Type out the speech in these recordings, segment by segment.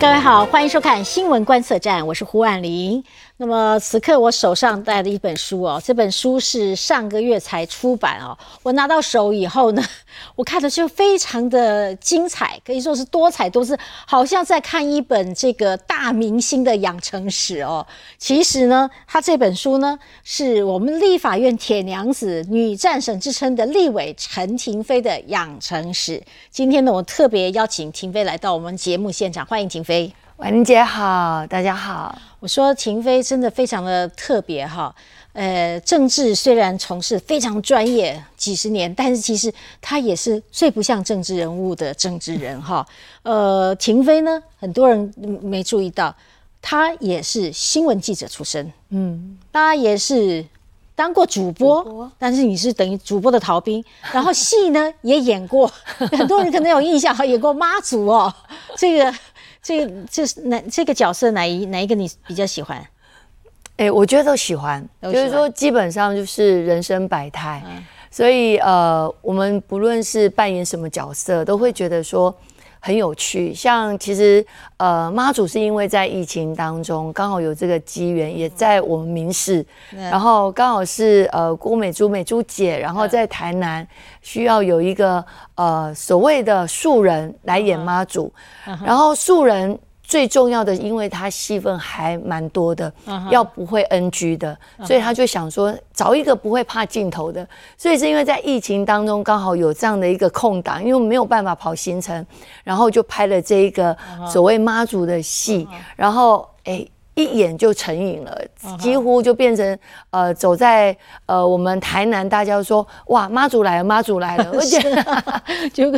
各位好，欢迎收看新闻观测站，我是胡婉玲。那么此刻我手上带的一本书哦，这本书是上个月才出版哦。我拿到手以后呢，我看的就非常的精彩，可以说是多彩多姿，好像在看一本这个大明星的养成史哦。其实呢，他这本书呢，是我们立法院铁娘子、女战神之称的立委陈廷飞的养成史。今天呢，我特别邀请廷飞来到我们节目现场，欢迎廷飞。婉玲姐好，大家好。我说廷飞真的非常的特别哈，呃，政治虽然从事非常专业几十年，但是其实他也是最不像政治人物的政治人哈。呃，廷飞呢，很多人没注意到，他也是新闻记者出身，嗯，他也是当过主播，但是你是等于主播的逃兵，然后戏呢也演过，很多人可能有印象哈，演过妈祖哦，这个。这这是哪这个角色哪一哪一个你比较喜欢？哎，我觉得都喜欢，就是说基本上就是人生百态，所以呃，我们不论是扮演什么角色，都会觉得说。很有趣，像其实呃妈祖是因为在疫情当中刚好有这个机缘，也在我们民视，然后刚好是呃郭美珠美珠姐，然后在台南需要有一个呃所谓的素人来演妈祖，然后素人。最重要的，因为他戏份还蛮多的，要不会 NG 的，所以他就想说找一个不会怕镜头的。所以是因为在疫情当中刚好有这样的一个空档，因为没有办法跑行程，然后就拍了这一个所谓妈祖的戏，然后哎。一眼就成瘾了，几乎就变成呃，走在呃我们台南，大家说哇妈祖来了，妈祖来了，而且就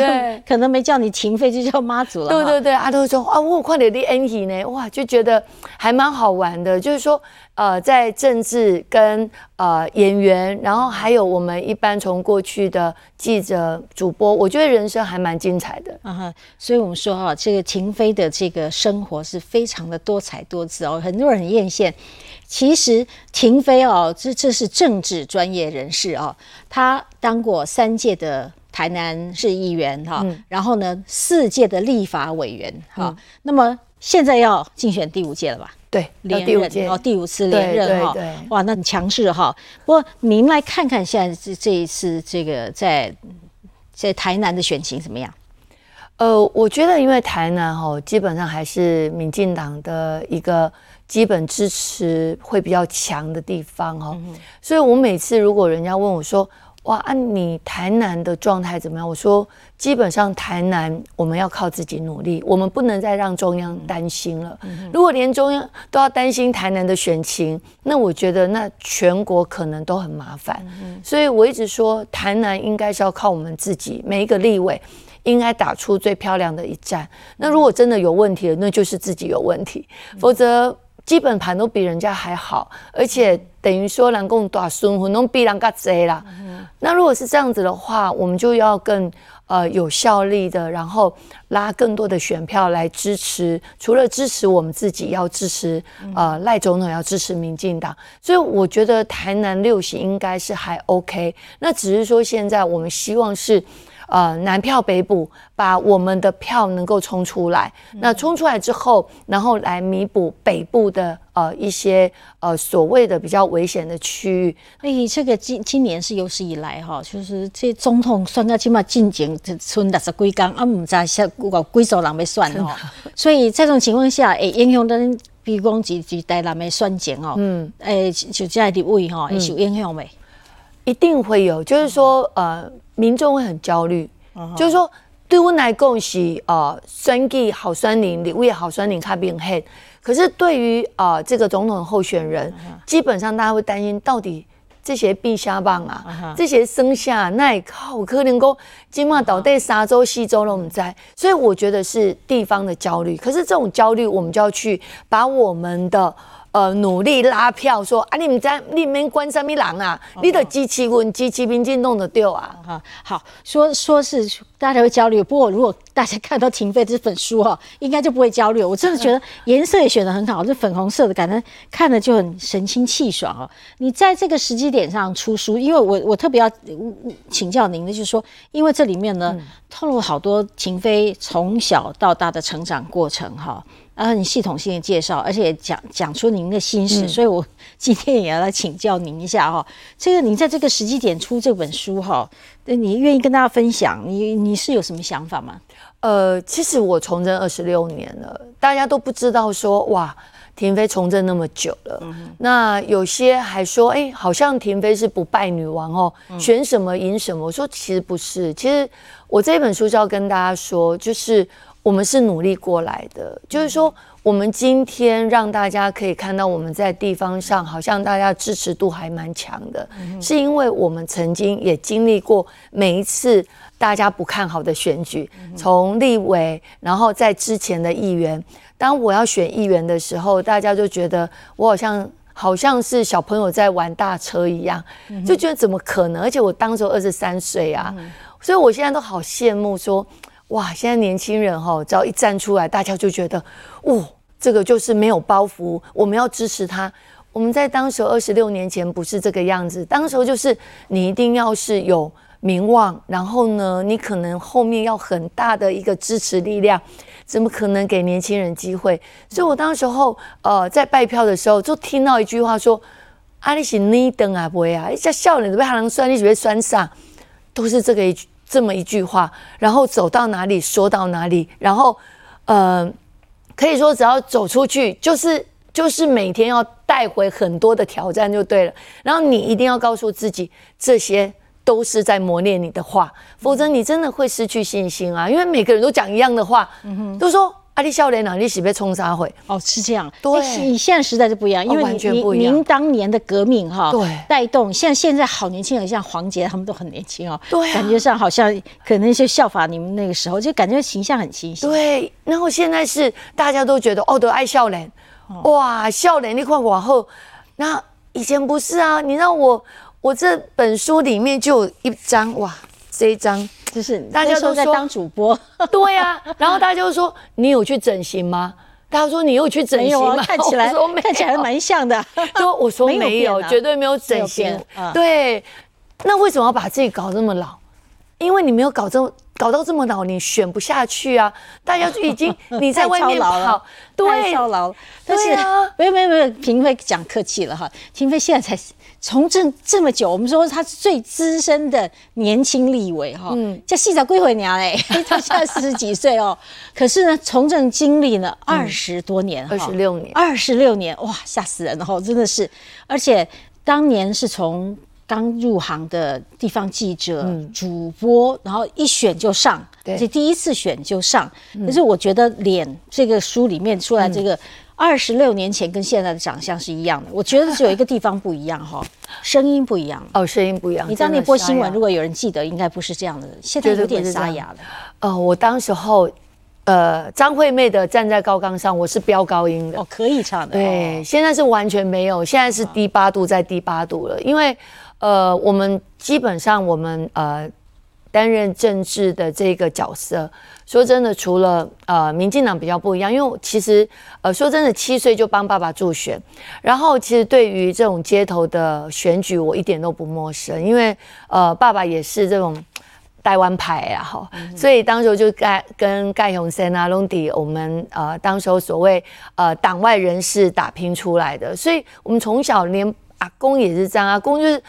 可能没叫你停飞，就叫妈祖了。对对对，阿都说啊，我快点的 N 喜呢，哇，就觉得还蛮好玩的，就是说。呃，在政治跟呃演员，然后还有我们一般从过去的记者、主播，我觉得人生还蛮精彩的。啊哈，所以我们说哈，这个秦飞的这个生活是非常的多彩多姿哦，很多人很艳羡。其实秦飞哦，这这是政治专业人士哦，他当过三届的台南市议员哈，然后呢四届的立法委员哈，那么现在要竞选第五届了吧？对，连任哦，第五次连任哈，哇，那很强势哈。不过您来看看现在这这一次这个在在台南的选情怎么样？呃，我觉得因为台南哈，基本上还是民进党的一个基本支持会比较强的地方哈，所以我每次如果人家问我说。哇，按你台南的状态怎么样？我说，基本上台南我们要靠自己努力，我们不能再让中央担心了。如果连中央都要担心台南的选情，那我觉得那全国可能都很麻烦。所以我一直说，台南应该是要靠我们自己，每一个立委应该打出最漂亮的一战。那如果真的有问题了，那就是自己有问题，否则。基本盘都比人家还好，而且等于说南共大孙混都比人家贼啦。那如果是这样子的话，我们就要更呃有效力的，然后拉更多的选票来支持。除了支持我们自己，要支持呃赖总统，要支持民进党。所以我觉得台南六席应该是还 OK。那只是说现在我们希望是。呃，南票北补，把我们的票能够冲出来。那冲出来之后，然后来弥补北部的呃一些呃所谓的比较危险的区域。哎，这个今今年是有史以来哈，就是这总统算到起码进前村六十几天，啊，唔知下有几少人要算哦。所以在这种情况下，会影响到比如讲几几代人的选情哦。嗯，诶，就这的位哈，会受影响未？一定会有，就是说呃。民众会很焦虑，就是说，对我来讲是呃，选举好酸林，你为好酸林卡变黑。可是对于啊这个总统候选人，基本上大家会担心，到底这些陛下棒啊，这些生下那靠可能够今晚倒在沙洲、西州都唔在，所以我觉得是地方的焦虑。可是这种焦虑，我们就要去把我们的。呃，努力拉票，说啊，你们在你们关什么人啊？你的机器问机器民进弄得掉啊？哈，好说说是大家会焦虑，不过如果大家看到停飞这本书哈，应该就不会焦虑。我真的觉得 颜色也选的很好，这粉红色的，感觉看了就很神清气爽哦。你在这个时机点上出书，因为我我特别要请教您的，就是说，因为这里面呢透露好多停飞从小到大的成长过程哈。然后你系统性的介绍，而且讲讲出您的心事，所以我今天也要来请教您一下哈。这个您在这个时机点出这本书哈，那你愿意跟大家分享？你你是有什么想法吗？呃，其实我从政二十六年了，大家都不知道说哇，婷妃从政那么久了。那有些还说，哎，好像婷妃是不败女王哦，选什么赢什么。我说其实不是，其实我这本书就要跟大家说，就是。我们是努力过来的，就是说，我们今天让大家可以看到我们在地方上好像大家支持度还蛮强的，是因为我们曾经也经历过每一次大家不看好的选举，从立委，然后在之前的议员，当我要选议员的时候，大家就觉得我好像好像是小朋友在玩大车一样，就觉得怎么可能？而且我当时二十三岁啊，所以我现在都好羡慕说。哇！现在年轻人哈，只要一站出来，大家就觉得，哇，这个就是没有包袱，我们要支持他。我们在当时二十六年前不是这个样子，当时候就是你一定要是有名望，然后呢，你可能后面要很大的一个支持力量，怎么可能给年轻人机会？所以我当时候呃在拜票的时候，就听到一句话说：“阿里是你等啊，不会啊，一下笑脸都被他能酸，你只会酸上，都是这个一句。”这么一句话，然后走到哪里说到哪里，然后，呃，可以说只要走出去，就是就是每天要带回很多的挑战就对了。然后你一定要告诉自己，这些都是在磨练你的话，否则你真的会失去信心啊！因为每个人都讲一样的话，嗯都说。阿里笑脸啊，你是被冲杀会哦，是这样。对，你现在时代就不一样，因为您您当年的革命哈，对，带动现在现在好年轻人，像黄杰他们都很年轻哦，对，感觉上好像可能就效法你们那个时候，就感觉形象很清晰。对，然后现在是大家都觉得哦，都爱笑脸，哇，笑脸你看往后，那以前不是啊？你知道我我这本书里面就有一张哇，这一张。就是大家都在当主播，对呀。然后大家就说：“你有去整形吗？”大家说：“你有去整形吗？”看起来 看起来蛮像的。说我说没有，绝对没有整形。对，那为什么要把自己搞这么老？因为你没有搞这么搞到这么老，你选不下去啊！大家就已经 你在外面跑，对，操劳。但是没有没有没有，平飞讲客气了哈。平飞现在才。从政这么久，我们说他是最资深的年轻立委哈，叫细仔归回娘嘞，他现在四十几岁哦，可是呢，从政经历了二十多年，二十六年，二十六年，哇，吓死人了哈，真的是，而且当年是从刚入行的地方记者、主播，然后一选就上，而且第一次选就上，可是我觉得脸这个书里面出来这个。二十六年前跟现在的长相是一样的，我觉得只有一个地方不一样哈，声音不一样哦，声音不一样。你知道那波新闻，如果有人记得，应该不是这样的，现在有点沙哑了。呃，我当时候，呃，张惠妹的站在高岗上，我是飙高音的，哦，可以唱的。对，现在是完全没有，现在是低八度在低八度了，因为呃，我们基本上我们呃。担任政治的这个角色，说真的，除了呃，民进党比较不一样，因为其实呃，说真的，七岁就帮爸爸助选，然后其实对于这种街头的选举，我一点都不陌生，因为呃，爸爸也是这种台湾牌啊，哈，所以当时就盖跟盖永森啊、隆迪，我们呃，当时候所谓呃党外人士打拼出来的，所以我们从小连。阿公也是这样，阿公就是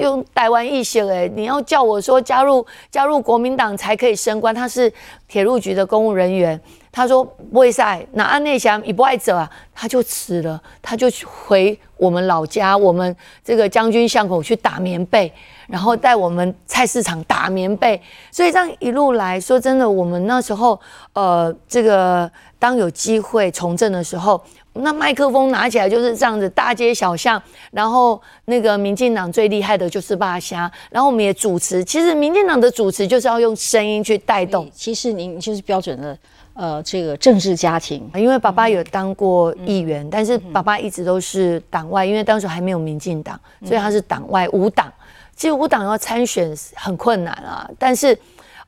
用台湾意识哎，你要叫我说加入加入国民党才可以升官，他是铁路局的公务人员，他说不会晒，那安内祥也不爱走啊，他就辞了，他就回我们老家，我们这个将军巷口去打棉被，然后带我们菜市场打棉被，所以这样一路来说，真的，我们那时候呃，这个当有机会从政的时候。那麦克风拿起来就是这样子，大街小巷，然后那个民进党最厉害的就是霸虾，然后我们也主持。其实民进党的主持就是要用声音去带动。其实您就是标准的呃这个政治家庭，因为爸爸有当过议员，但是爸爸一直都是党外，因为当时还没有民进党，所以他是党外无党。其实无党要参选很困难啊，但是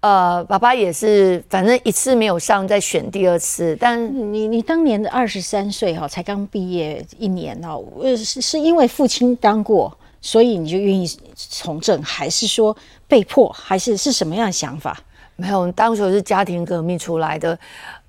呃，爸爸也是，反正一次没有上，再选第二次。但你你当年的二十三岁哈，才刚毕业一年哦，呃，是是因为父亲当过，所以你就愿意从政，还是说被迫，还是是什么样的想法？没有，当时是家庭革命出来的。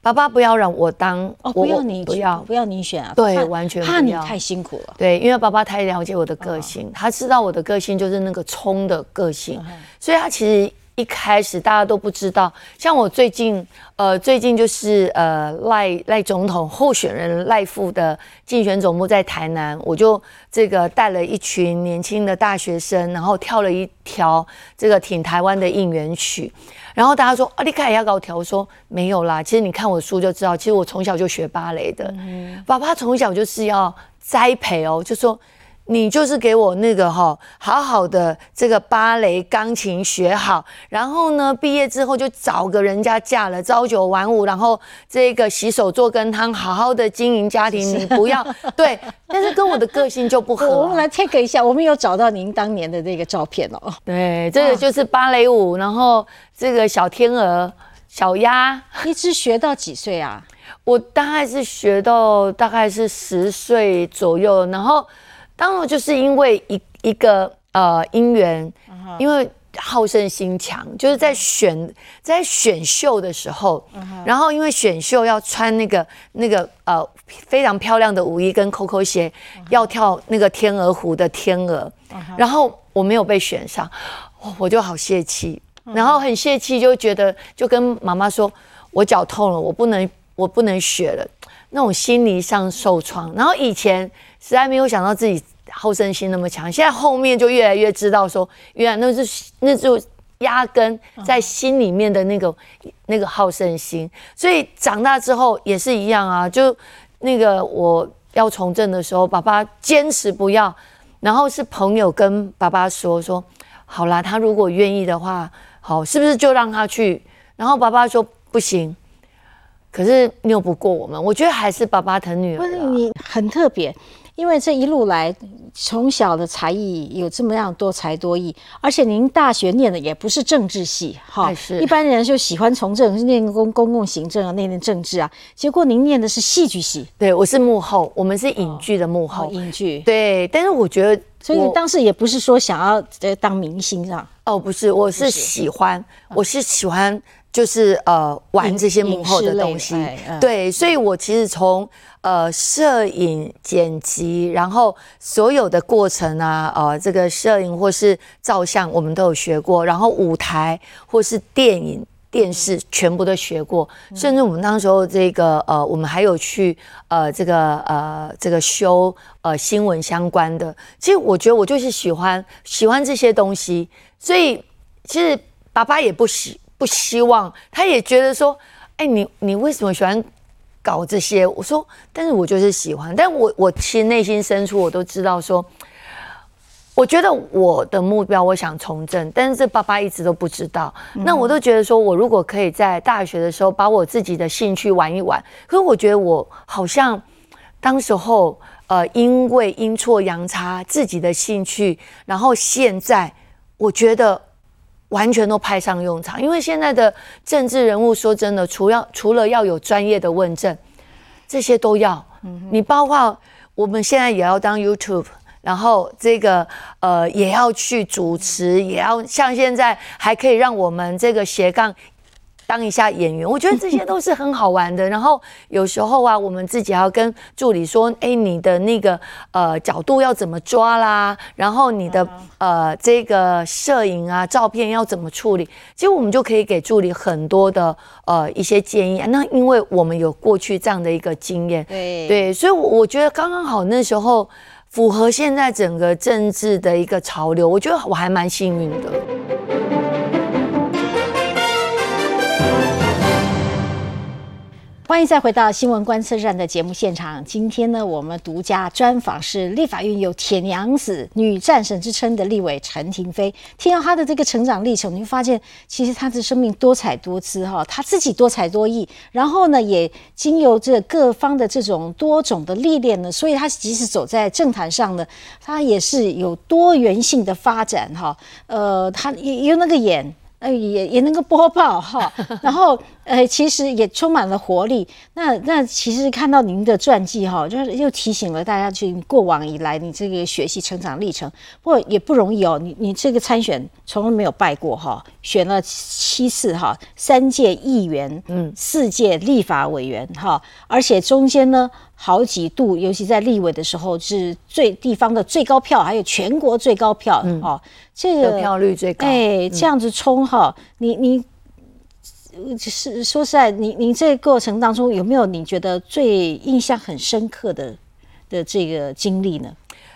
爸爸不要让我当哦，不要你不要不要你选啊，对，完全怕你太辛苦了。对，因为爸爸太了解我的个性，他知道我的个性就是那个冲的个性，所以他其实。一开始大家都不知道，像我最近，呃，最近就是呃赖赖总统候选人赖富的竞选总部在台南，我就这个带了一群年轻的大学生，然后跳了一条这个挺台湾的应援曲，然后大家说啊，你看也要搞跳，我说没有啦，其实你看我书就知道，其实我从小就学芭蕾的，爸爸从小就是要栽培哦，就说。你就是给我那个哈，好好的这个芭蕾钢琴学好，然后呢，毕业之后就找个人家嫁了，朝九晚五，然后这个洗手做羹汤，好好的经营家庭。你不要 对，但是跟我的个性就不合。我们来 take 一下，我们有找到您当年的那个照片哦。对，这个就是芭蕾舞，然后这个小天鹅、小鸭，一直学到几岁啊？我大概是学到大概是十岁左右，然后。当然，就是因为一一个呃姻缘，因为好胜心强，就是在选在选秀的时候，然后因为选秀要穿那个那个呃非常漂亮的舞衣跟 COCO 鞋，要跳那个天鹅湖的天鹅，然后我没有被选上，我就好泄气，然后很泄气，就觉得就跟妈妈说，我脚痛了，我不能我不能学了，那种心理上受创，然后以前。实在没有想到自己好胜心那么强，现在后面就越来越知道说，原来那是那就压根在心里面的那个那个好胜心，所以长大之后也是一样啊。就那个我要从政的时候，爸爸坚持不要，然后是朋友跟爸爸说说，好啦，他如果愿意的话，好，是不是就让他去？然后爸爸说不行。可是拗不过我们，我觉得还是爸爸疼女儿。不是你很特别，因为这一路来从小的才艺有这么样多才多艺，而且您大学念的也不是政治系，哈，一般人就喜欢从政，念公公共行政啊，念念政治啊。结果您念的是戏剧系，对我是幕后，我们是影剧的幕后，影剧。对，但是我觉得，所以你当时也不是说想要呃当明星啊？哦，不是，我是喜欢，我是喜欢。就是呃玩这些幕后的东西，对，所以我其实从呃摄影剪辑，然后所有的过程啊，呃这个摄影或是照相，我们都有学过，然后舞台或是电影、电视全部都学过，甚至我们当时候这个呃，我们还有去呃这个呃这个修呃新闻相关的。其实我觉得我就是喜欢喜欢这些东西，所以其实爸爸也不喜。不希望，他也觉得说，哎，你你为什么喜欢搞这些？我说，但是我就是喜欢。但我我其实内心深处我都知道，说，我觉得我的目标我想从政，但是这爸爸一直都不知道。那我都觉得说，我如果可以在大学的时候把我自己的兴趣玩一玩，可是我觉得我好像当时候呃，因为阴错阳差自己的兴趣，然后现在我觉得。完全都派上用场，因为现在的政治人物，说真的，除要除了要有专业的问政，这些都要。你包括我们现在也要当 YouTube，然后这个呃也要去主持，也要像现在还可以让我们这个斜杠。当一下演员，我觉得这些都是很好玩的。然后有时候啊，我们自己要跟助理说：“哎，你的那个呃角度要怎么抓啦？然后你的呃这个摄影啊、照片要怎么处理？”其实我们就可以给助理很多的呃一些建议。那因为我们有过去这样的一个经验，对对，所以我觉得刚刚好那时候符合现在整个政治的一个潮流，我觉得我还蛮幸运的。欢迎再回到新闻观测站的节目现场。今天呢，我们独家专访是立法院有“铁娘子”女战神之称的立委陈廷飞。听到她的这个成长历程，你会发现，其实她的生命多彩多姿哈，她自己多才多艺。然后呢，也经由这各方的这种多种的历练呢，所以她即使走在政坛上呢，她也是有多元性的发展哈。呃，她也有那个眼。呃，也也能够播报哈，然后呃，其实也充满了活力。那那其实看到您的传记哈，就是又提醒了大家，去过往以来你这个学习成长历程。不过也不容易哦，你你这个参选从来没有败过哈，选了七次哈，三届议员，嗯，四届立法委员哈，而且中间呢。好几度，尤其在立委的时候，是最地方的最高票，还有全国最高票哦。这个得票率最高，哎，这样子冲哈，你你是说实在，你你这个过程当中有没有你觉得最印象很深刻的的这个经历呢？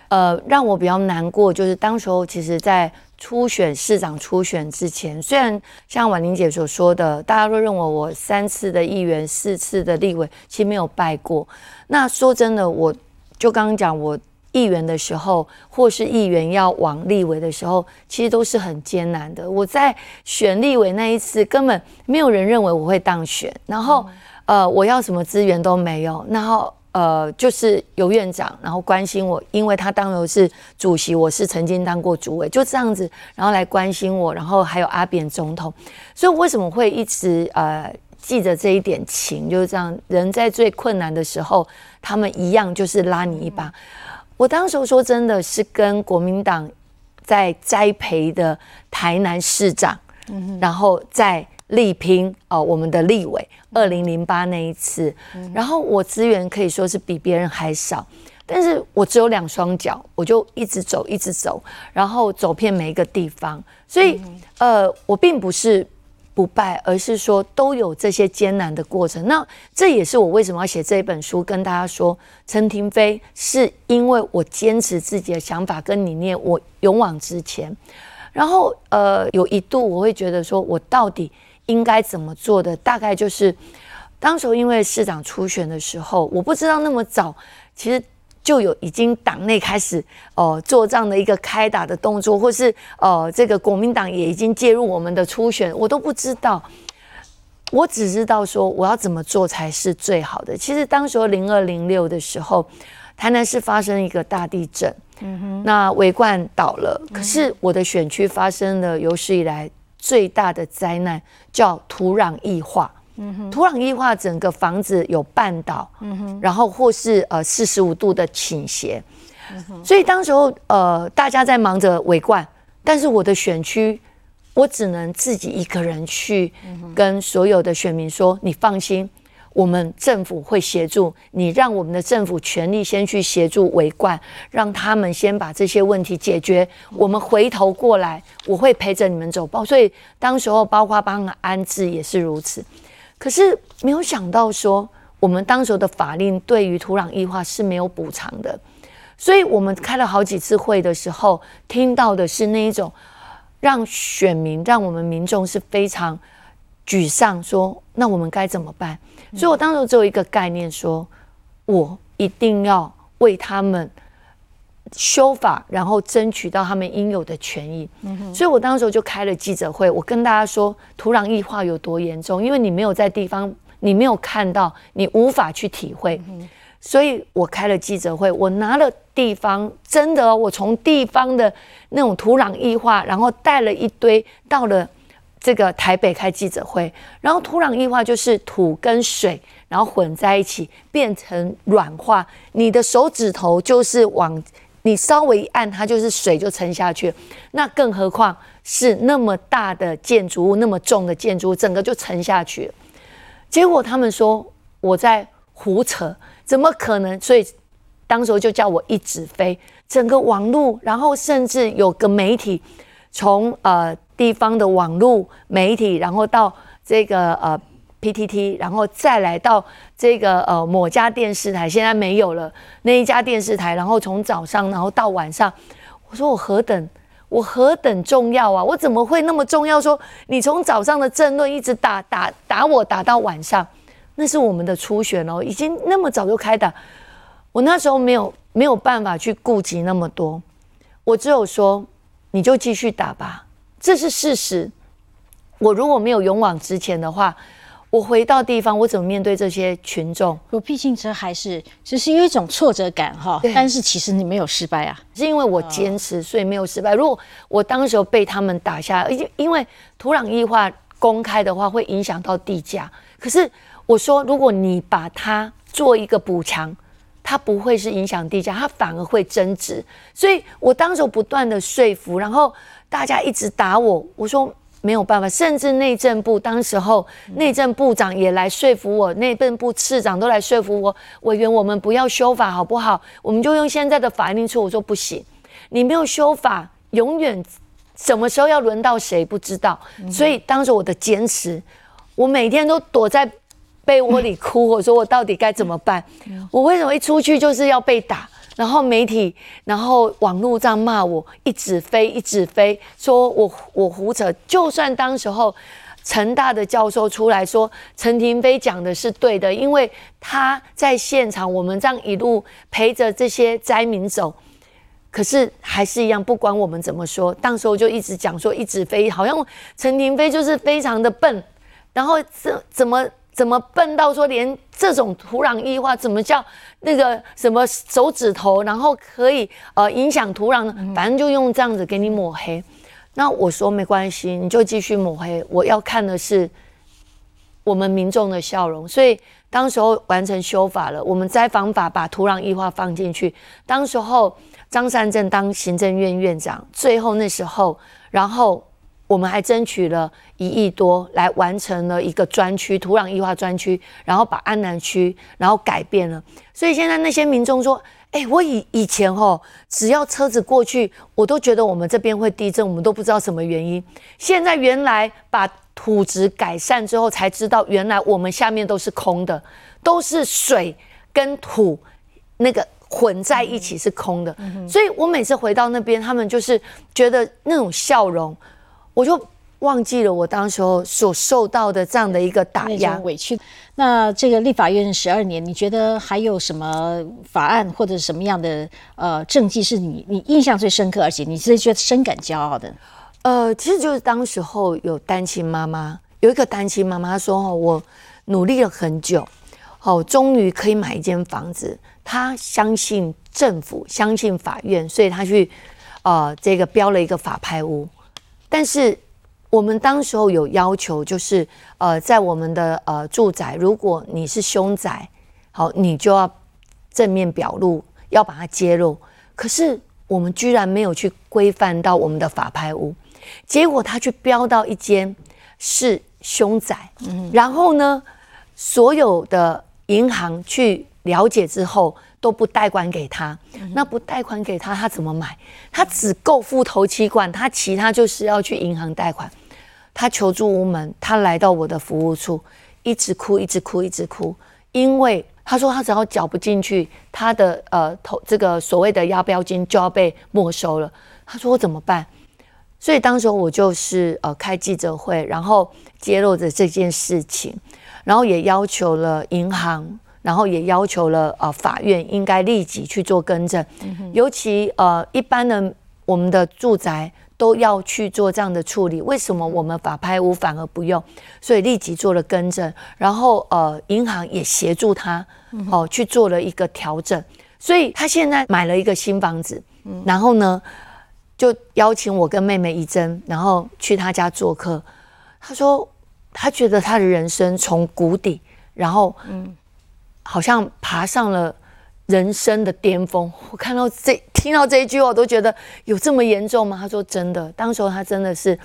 呃，让我比较难过就是当时候，其实在。初选市长初选之前，虽然像婉玲姐所说的，大家都认为我三次的议员、四次的立委，其实没有败过。那说真的，我就刚刚讲，我议员的时候，或是议员要往立委的时候，其实都是很艰难的。我在选立委那一次，根本没有人认为我会当选，然后呃，我要什么资源都没有，然后。呃，就是有院长，然后关心我，因为他当时是主席，我是曾经当过主委，就这样子，然后来关心我，然后还有阿扁总统，所以为什么会一直呃记着这一点情，就是这样，人在最困难的时候，他们一样就是拉你一把。我当时说真的是跟国民党在栽培的台南市长，然后在。力拼哦，我们的立委，二零零八那一次，然后我资源可以说是比别人还少，但是我只有两双脚，我就一直走，一直走，然后走遍每一个地方，所以呃，我并不是不败，而是说都有这些艰难的过程。那这也是我为什么要写这一本书，跟大家说，陈廷飞是因为我坚持自己的想法跟理念，我勇往直前，然后呃，有一度我会觉得说我到底。应该怎么做的？大概就是，当时因为市长初选的时候，我不知道那么早，其实就有已经党内开始哦做这样的一个开打的动作，或是呃这个国民党也已经介入我们的初选，我都不知道。我只知道说我要怎么做才是最好的。其实当时零二零六的时候，台南市发生一个大地震，那围冠倒了，可是我的选区发生了有史以来。最大的灾难叫土壤异化，土壤异化整个房子有绊倒，然后或是呃四十五度的倾斜，所以当时候呃大家在忙着围观，但是我的选区我只能自己一个人去跟所有的选民说，你放心。我们政府会协助你，让我们的政府全力先去协助围观，让他们先把这些问题解决。我们回头过来，我会陪着你们走。包，所以当时候包括帮安置也是如此。可是没有想到说，我们当时的法令对于土壤异化是没有补偿的。所以我们开了好几次会的时候，听到的是那一种让选民、让我们民众是非常沮丧，说那我们该怎么办？所以，我当时只有一个概念，说我一定要为他们修法，然后争取到他们应有的权益。所以，我当时就开了记者会，我跟大家说土壤异化有多严重，因为你没有在地方，你没有看到，你无法去体会。所以我开了记者会，我拿了地方，真的，我从地方的那种土壤异化，然后带了一堆到了。这个台北开记者会，然后土壤异化就是土跟水，然后混在一起变成软化，你的手指头就是往你稍微一按，它就是水就沉下去。那更何况是那么大的建筑物，那么重的建筑物，整个就沉下去。结果他们说我在胡扯，怎么可能？所以当时就叫我一直飞，整个网络，然后甚至有个媒体从呃。地方的网络媒体，然后到这个呃 PTT，然后再来到这个呃某家电视台，现在没有了那一家电视台，然后从早上然后到晚上，我说我何等我何等重要啊！我怎么会那么重要？说你从早上的争论一直打打打我打到晚上，那是我们的初选哦，已经那么早就开打，我那时候没有没有办法去顾及那么多，我只有说你就继续打吧。这是事实。我如果没有勇往直前的话，我回到地方，我怎么面对这些群众？我毕竟这还是只是有一种挫折感哈，但是其实你没有失败啊，是因为我坚持，所以没有失败。如果我当时候被他们打下，因因为土壤异化公开的话，会影响到地价。可是我说，如果你把它做一个补强。它不会是影响地价，它反而会增值。所以我当时不断的说服，然后大家一直打我，我说没有办法。甚至内政部当时候内政部长也来说服我，内政部次长都来说服我，委员我们不要修法好不好？我们就用现在的法令出。我说不行，你没有修法，永远什么时候要轮到谁不知道。所以当时我的坚持，我每天都躲在。被窝里哭，我说我到底该怎么办？我为什么一出去就是要被打？然后媒体，然后网络这样骂我，一直飞，一直飞，说我我胡扯。就算当时候成大的教授出来说陈廷飞讲的是对的，因为他在现场，我们这样一路陪着这些灾民走，可是还是一样，不管我们怎么说，当时候就一直讲说一直飞，好像陈廷飞就是非常的笨，然后怎怎么？怎么笨到说连这种土壤异化怎么叫那个什么手指头，然后可以呃影响土壤呢？反正就用这样子给你抹黑。那我说没关系，你就继续抹黑。我要看的是我们民众的笑容。所以当时候完成修法了，我们灾防法把土壤异化放进去。当时候张善政当行政院院长，最后那时候，然后。我们还争取了一亿多，来完成了一个专区土壤异化专区，然后把安南区然后改变了。所以现在那些民众说：“哎，我以以前吼，只要车子过去，我都觉得我们这边会地震，我们都不知道什么原因。现在原来把土质改善之后，才知道原来我们下面都是空的，都是水跟土那个混在一起是空的。所以我每次回到那边，他们就是觉得那种笑容。”我就忘记了我当时候所受到的这样的一个打压委屈。那这个立法院十二年，你觉得还有什么法案或者什么样的呃政绩是你你印象最深刻，而且你是觉得深感骄傲的？呃，其实就是当时候有单亲妈妈，有一个单亲妈妈说：“哦，我努力了很久，哦，终于可以买一间房子。她相信政府，相信法院，所以她去呃这个标了一个法拍屋。”但是我们当时候有要求，就是呃，在我们的呃住宅，如果你是凶宅，好，你就要正面表露，要把它揭露。可是我们居然没有去规范到我们的法拍屋，结果他去标到一间是凶宅，然后呢，所有的银行去了解之后。都不贷款给他，那不贷款给他，他怎么买？他只够付头期款，他其他就是要去银行贷款。他求助无门，他来到我的服务处，一直哭，一直哭，一直哭，因为他说他只要缴不进去，他的呃投这个所谓的押标金就要被没收了。他说我怎么办？所以当时我就是呃开记者会，然后揭露着这件事情，然后也要求了银行。然后也要求了，呃，法院应该立即去做更正，尤其呃，一般的我们的住宅都要去做这样的处理，为什么我们法拍屋反而不用？所以立即做了更正，然后呃，银行也协助他，哦，去做了一个调整，所以他现在买了一个新房子，然后呢，就邀请我跟妹妹一珍，然后去他家做客，他说他觉得他的人生从谷底，然后嗯。好像爬上了人生的巅峰。我看到这，听到这一句话，我都觉得有这么严重吗？他说真的，当时候他真的是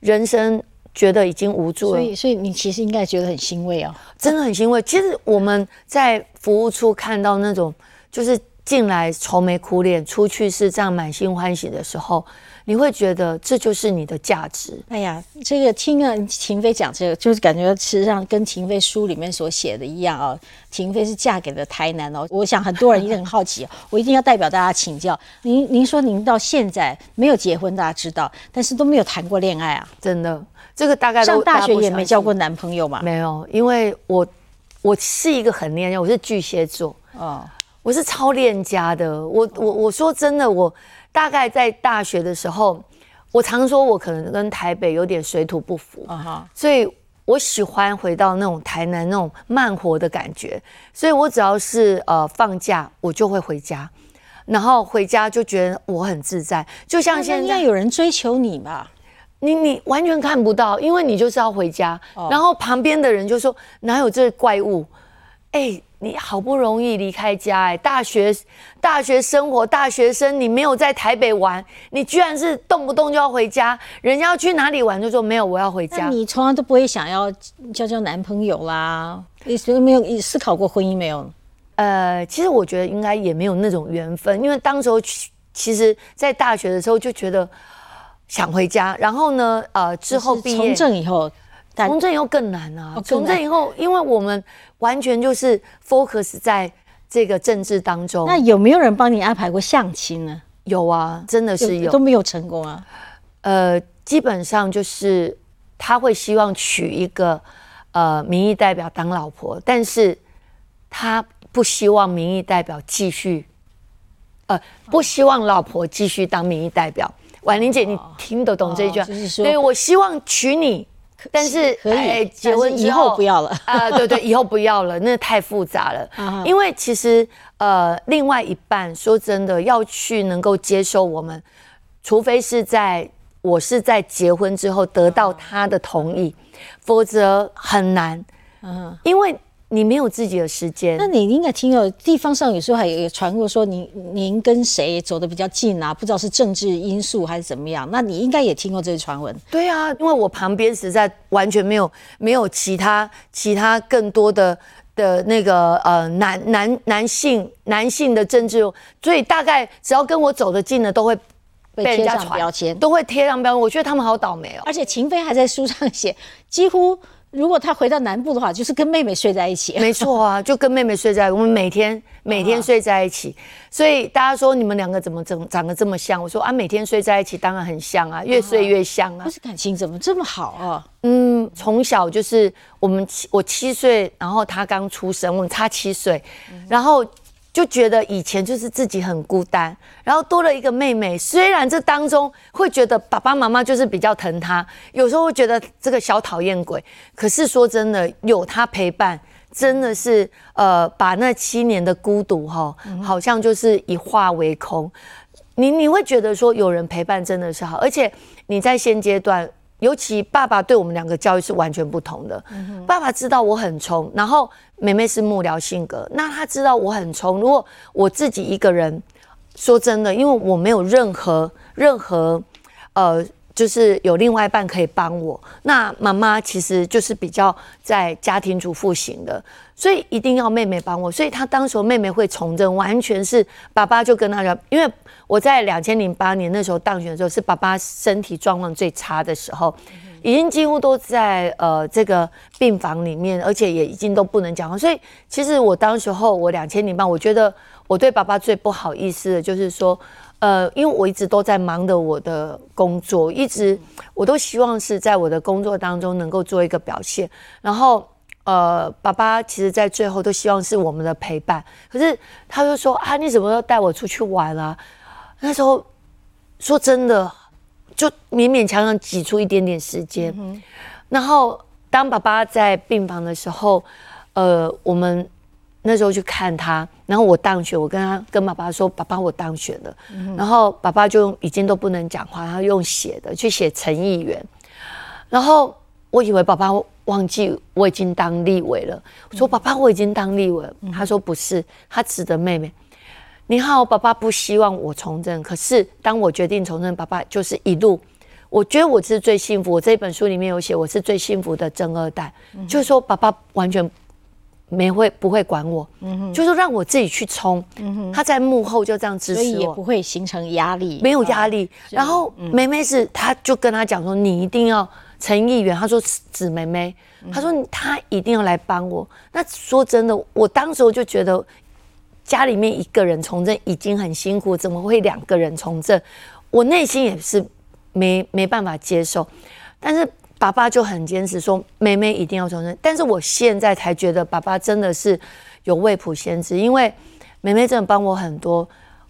人生觉得已经无助了。所以，所以你其实应该觉得很欣慰哦，真的很欣慰。其实我们在服务处看到那种，就是进来愁眉苦脸，出去是这样满心欢喜的时候。你会觉得这就是你的价值。哎呀，这个听了，秦飞讲这个，就是感觉实际上跟秦飞书里面所写的一样啊。秦飞是嫁给了台南哦，我想很多人一定很好奇，我一定要代表大家请教您。您说您到现在没有结婚，大家知道，但是都没有谈过恋爱啊？真的，这个大概上大学也没交过男朋友嘛？没有，因为我我是一个很恋爱，我是巨蟹座哦，我是超恋家的。我我我说真的我。大概在大学的时候，我常说，我可能跟台北有点水土不服，所以我喜欢回到那种台南那种慢活的感觉，所以我只要是呃放假，我就会回家，然后回家就觉得我很自在，就像现在有人追求你吧？你你完全看不到，因为你就是要回家，然后旁边的人就说哪有这怪物？哎。你好不容易离开家哎，大学大学生活，大学生你没有在台北玩，你居然是动不动就要回家，人家要去哪里玩就说没有，我要回家。你从来都不会想要交交男朋友啦？你没有思考过婚姻没有？呃，其实我觉得应该也没有那种缘分，因为当时候其实，在大学的时候就觉得想回家，然后呢，呃，之后毕业从政以后。从政以后更难啊！从政以后，因为我们完全就是 focus 在这个政治当中。那有没有人帮你安排过相亲呢？有啊，真的是有，都没有成功啊。呃，基本上就是他会希望娶一个呃民意代表当老婆，但是他不希望民意代表继续，呃，不希望老婆继续当民意代表。婉玲姐，你听得懂这一句？就是说，对我希望娶你。但是可以结婚以后不要了啊！对对，以后不要了，那太复杂了。因为其实呃，另外一半说真的要去能够接受我们，除非是在我是在结婚之后得到他的同意，否则很难。嗯，因为。你没有自己的时间，那你应该听有地方上有时候还有传过说您您跟谁走的比较近啊？不知道是政治因素还是怎么样？那你应该也听过这些传闻。对啊，因为我旁边实在完全没有没有其他其他更多的的那个呃男男男性男性的政治，所以大概只要跟我走得近的都会被贴上标签，都会贴上标签。我觉得他们好倒霉哦。而且秦飞还在书上写，几乎。如果他回到南部的话，就是跟妹妹睡在一起。没错啊，就跟妹妹睡在，我们每天每天睡在一起。所以大家说你们两个怎么长长得这么像？我说啊，每天睡在一起当然很像啊，越睡越像啊。不是感情怎么这么好啊？嗯，从小就是我们七我七岁，然后他刚出生，我们差七岁，然后。就觉得以前就是自己很孤单，然后多了一个妹妹。虽然这当中会觉得爸爸妈妈就是比较疼她，有时候会觉得这个小讨厌鬼。可是说真的，有她陪伴，真的是呃，把那七年的孤独哈，好像就是一化为空。你你会觉得说有人陪伴真的是好，而且你在现阶段。尤其爸爸对我们两个教育是完全不同的。爸爸知道我很冲，然后妹妹是幕僚性格，那他知道我很冲。如果我自己一个人，说真的，因为我没有任何任何，呃，就是有另外一半可以帮我。那妈妈其实就是比较在家庭主妇型的，所以一定要妹妹帮我。所以他当时候妹妹会从政，完全是爸爸就跟他讲，因为。我在两千零八年那时候当选的时候，是爸爸身体状况最差的时候，已经几乎都在呃这个病房里面，而且也已经都不能讲话。所以其实我当时候我两千零八，我觉得我对爸爸最不好意思的就是说，呃，因为我一直都在忙的我的工作，一直我都希望是在我的工作当中能够做一个表现。然后呃，爸爸其实在最后都希望是我们的陪伴，可是他就说啊，你怎么要带我出去玩啊？那时候说真的，就勉勉强强挤出一点点时间。然后当爸爸在病房的时候，呃，我们那时候去看他，然后我当选，我跟他跟爸爸说：“爸爸，我当选了。”然后爸爸就已经都不能讲话，他用写的去写陈议员。然后我以为爸爸忘记我已经当立委了，我说：“爸爸，我已经当立委。”他说：“不是，他指的妹妹。”你好，爸爸不希望我从政，可是当我决定从政，爸爸就是一路，我觉得我是最幸福。我这本书里面有写，我是最幸福的正二代，就是说爸爸完全没会不会管我，就是让我自己去冲。他在幕后就这样支持我，也不会形成压力，没有压力。然后梅梅是，他就跟他讲说，你一定要陈议员，他说指梅梅，他说他一定要来帮我。那说真的，我当时我就觉得。家里面一个人从政已经很辛苦，怎么会两个人从政？我内心也是没没办法接受。但是爸爸就很坚持说，妹妹一定要从政。但是我现在才觉得，爸爸真的是有未卜先知，因为妹妹真的帮我很多。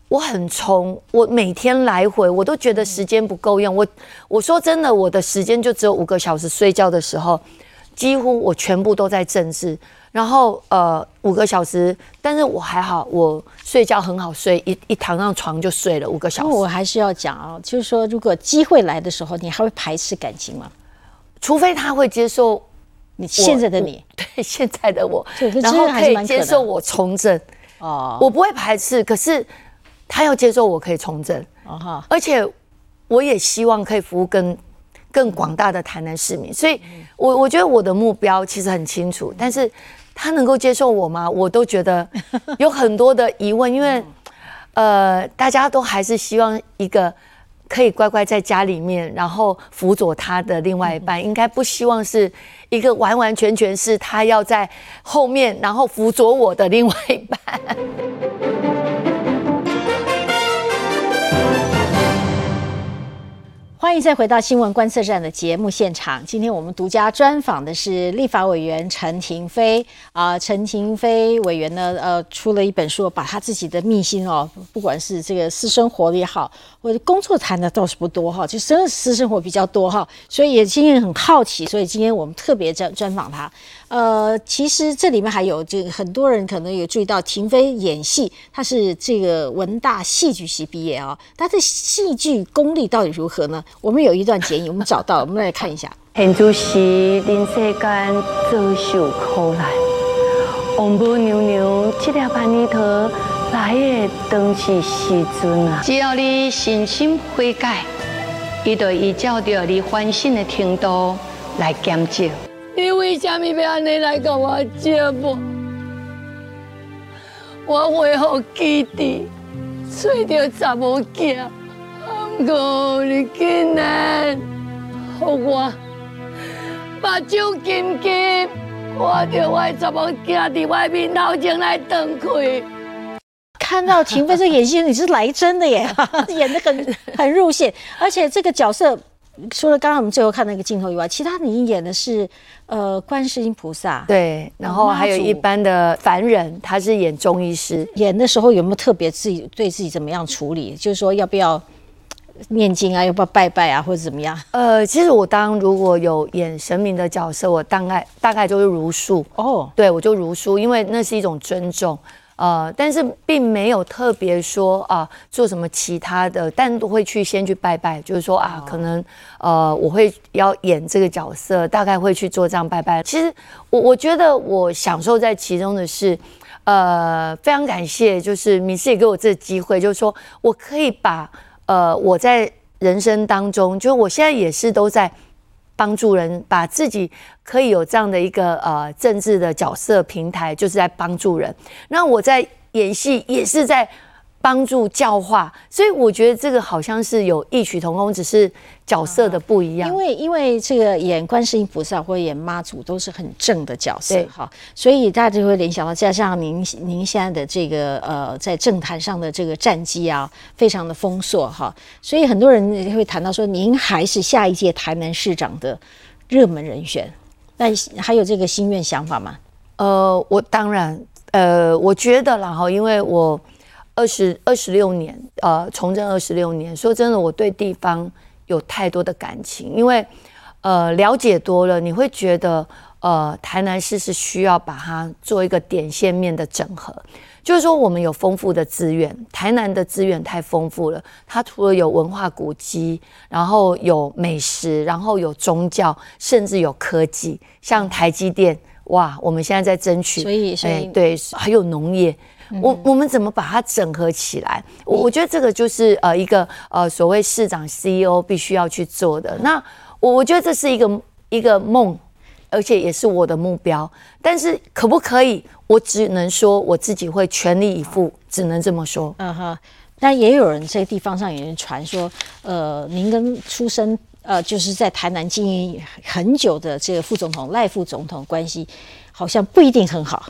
我很冲，我每天来回，我都觉得时间不够用。我我说真的，我的时间就只有五个小时睡觉的时候。几乎我全部都在政治。然后呃五个小时，但是我还好，我睡觉很好睡，一一躺上床就睡了五个小时。我还是要讲啊，就是说如果机会来的时候，你还会排斥感情吗？除非他会接受你现在的你，对现在的我，然后可以接受我从政。哦，我不会排斥，可是他要接受我可以从政。哦哈，而且我也希望可以服务更更广大的台南市民，所以我我觉得我的目标其实很清楚，但是。他能够接受我吗？我都觉得 有很多的疑问，因为呃，大家都还是希望一个可以乖乖在家里面，然后辅佐他的另外一半，应该不希望是一个完完全全是他要在后面，然后辅佐我的另外一半。欢迎再回到新闻观测站的节目现场。今天我们独家专访的是立法委员陈廷飞啊，陈廷飞委员呢，呃，出了一本书，把他自己的秘辛哦，不管是这个私生活也好，或者工作谈的倒是不多哈，就真的私生活比较多哈，所以也今天很好奇，所以今天我们特别专专访他。呃，其实这里面还有这个很多人可能有注意到，廷飞演戏，他是这个文大戏剧系毕业啊，他的戏剧功力到底如何呢？我们有一段剪影，我们找到，我们来看一下。现主席人世间遭受苦难，王母娘娘这粒万年桃来的当是时阵啊！只要你信心悔改，伊就依照着你反省的程度来减少。你为什么要安尼来跟我接我？我会好基地，找到查某囝，不过你竟然让我目睭金金，看到我查某囝在外面头前来等开。看到秦飞这演戏，你是来真的耶，演的很很入戏，而且这个角色。除了刚刚我们最后看那个镜头以外，其他你演的是呃观世音菩萨，对，然后还有一般的凡人，他是演中医师。演的时候有没有特别自己对自己怎么样处理？就是说要不要念经啊，要不要拜拜啊，或者怎么样？呃，其实我当如果有演神明的角色，我大概大概就是如数哦，对我就如数，因为那是一种尊重。呃，但是并没有特别说啊做什么其他的，但都会去先去拜拜，就是说啊，可能呃我会要演这个角色，大概会去做这样拜拜。其实我我觉得我享受在其中的是，呃，非常感谢，就是米斯也给我这个机会，就是说我可以把呃我在人生当中，就是我现在也是都在。帮助人，把自己可以有这样的一个呃政治的角色平台，就是在帮助人。那我在演戏也是在。帮助教化，所以我觉得这个好像是有异曲同工，只是角色的不一样。因为因为这个演观世音菩萨或演妈祖都是很正的角色哈，所以大家就会联想到，加上您您现在的这个呃在政坛上的这个战绩啊，非常的丰硕哈，所以很多人会谈到说，您还是下一届台南市长的热门人选。那还有这个心愿想法吗？呃，我当然呃，我觉得啦哈，因为我。二十二十六年，呃，从政二十六年，说真的，我对地方有太多的感情，因为，呃，了解多了，你会觉得，呃，台南市是需要把它做一个点线面的整合，就是说，我们有丰富的资源，台南的资源太丰富了，它除了有文化古迹，然后有美食，然后有宗教，甚至有科技，像台积电，哇，我们现在在争取，所以，所以，对，还有农业。我我们怎么把它整合起来？我我觉得这个就是呃一个呃所谓市长 CEO 必须要去做的。那我我觉得这是一个一个梦，而且也是我的目标。但是可不可以？我只能说我自己会全力以赴，只能这么说。嗯哼。但也有人在地方上有人传说，呃，您跟出生呃就是在台南经营很久的这个副总统赖副总统关系，好像不一定很好。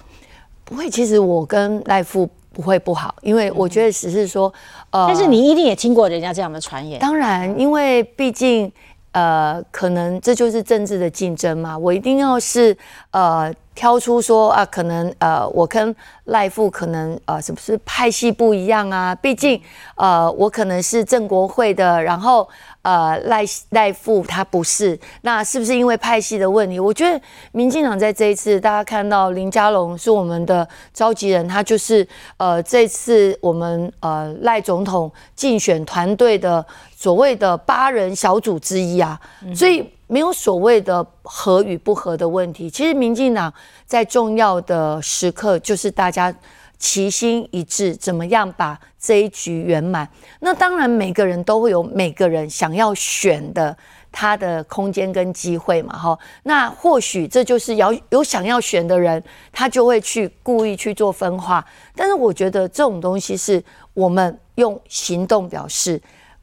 不会，其实我跟赖富不会不好，因为我觉得只是说，呃，但是你一定也听过人家这样的传言。当然，因为毕竟，呃，可能这就是政治的竞争嘛。我一定要是，呃。呃挑出说啊，可能呃我跟赖富可能呃是不是派系不一样啊？毕竟呃我可能是郑国会的，然后。呃，赖赖富他不是，那是不是因为派系的问题？我觉得民进党在这一次，大家看到林佳龙是我们的召集人，他就是呃这次我们呃赖总统竞选团队的所谓的八人小组之一啊，所以没有所谓的合与不合的问题。其实民进党在重要的时刻，就是大家。齐心一致，怎么样把这一局圆满？那当然，每个人都会有每个人想要选的他的空间跟机会嘛，哈。那或许这就是要有想要选的人，他就会去故意去做分化。但是我觉得这种东西是我们用行动表示。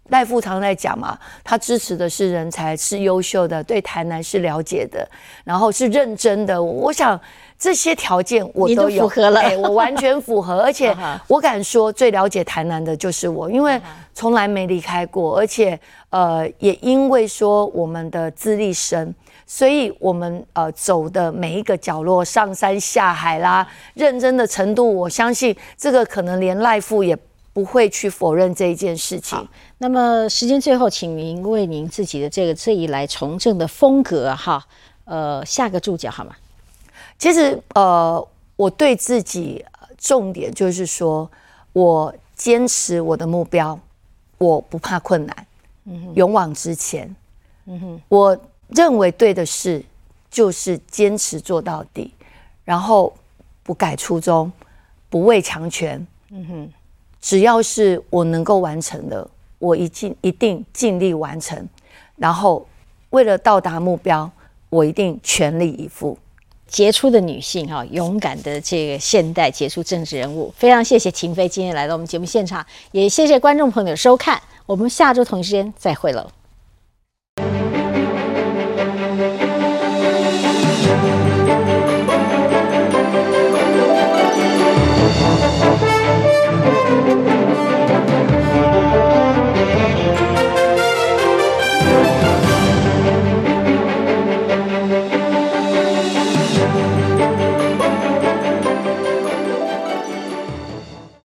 赖富常在讲嘛，他支持的是人才，是优秀的，对台南是了解的，然后是认真的。我想。这些条件我都有，哎，我完全符合，而且我敢说最了解台南的就是我，因为从来没离开过，而且呃，也因为说我们的资历深，所以我们呃走的每一个角落，上山下海啦，认真的程度，我相信这个可能连赖富也不会去否认这一件事情。那么时间最后，请您为您自己的这个这一来从政的风格哈，呃，下个注脚好吗？其实，呃，我对自己重点就是说，我坚持我的目标，我不怕困难，嗯勇往直前，嗯哼，我认为对的事就是坚持做到底，然后不改初衷，不畏强权，嗯哼，只要是我能够完成的，我一尽一定尽力完成，然后为了到达目标，我一定全力以赴。杰出的女性哈，勇敢的这个现代杰出政治人物，非常谢谢秦飞今天来到我们节目现场，也谢谢观众朋友的收看，我们下周同一时间再会了。